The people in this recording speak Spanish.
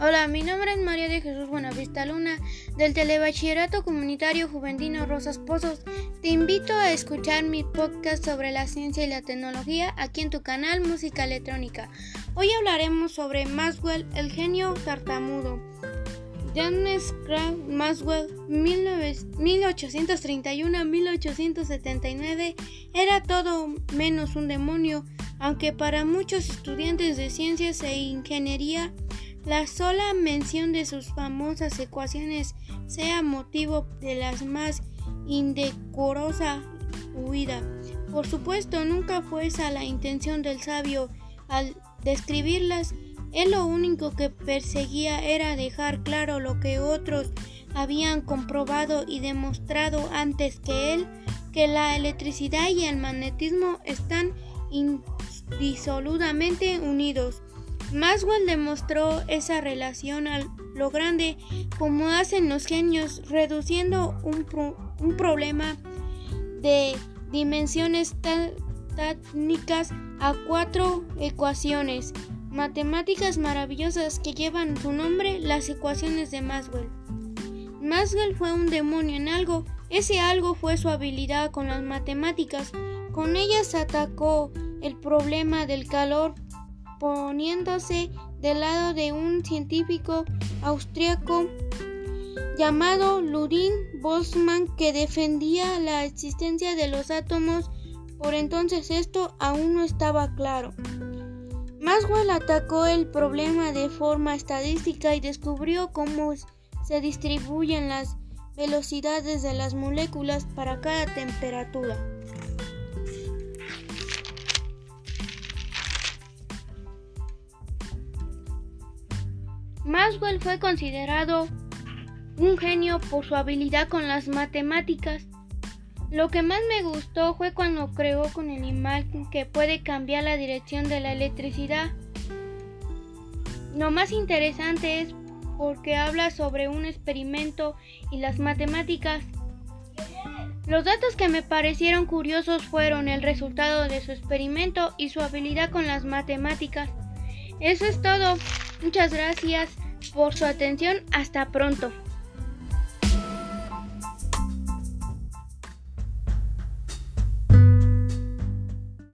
Hola, mi nombre es María de Jesús Buenavista Luna del Telebachillerato Comunitario Juventino Rosas Pozos. Te invito a escuchar mi podcast sobre la ciencia y la tecnología aquí en tu canal Música Electrónica. Hoy hablaremos sobre Maxwell, el genio tartamudo. James Clerk Maxwell, 1831-1879, era todo menos un demonio, aunque para muchos estudiantes de ciencias e ingeniería la sola mención de sus famosas ecuaciones sea motivo de la más indecorosa huida. Por supuesto, nunca fue esa la intención del sabio al describirlas. Él lo único que perseguía era dejar claro lo que otros habían comprobado y demostrado antes que él, que la electricidad y el magnetismo están indisoludamente unidos. Maxwell demostró esa relación a lo grande como hacen los genios, reduciendo un, un problema de dimensiones técnicas a cuatro ecuaciones matemáticas maravillosas que llevan su nombre, las ecuaciones de Maxwell. Maxwell fue un demonio en algo, ese algo fue su habilidad con las matemáticas. Con ellas atacó el problema del calor poniéndose del lado de un científico austriaco llamado Ludwig Boltzmann que defendía la existencia de los átomos. Por entonces esto aún no estaba claro. Maxwell atacó el problema de forma estadística y descubrió cómo se distribuyen las velocidades de las moléculas para cada temperatura. Maxwell fue considerado un genio por su habilidad con las matemáticas. Lo que más me gustó fue cuando creó con el imán que puede cambiar la dirección de la electricidad. Lo más interesante es porque habla sobre un experimento y las matemáticas. Los datos que me parecieron curiosos fueron el resultado de su experimento y su habilidad con las matemáticas. Eso es todo. Muchas gracias por su atención. Hasta pronto.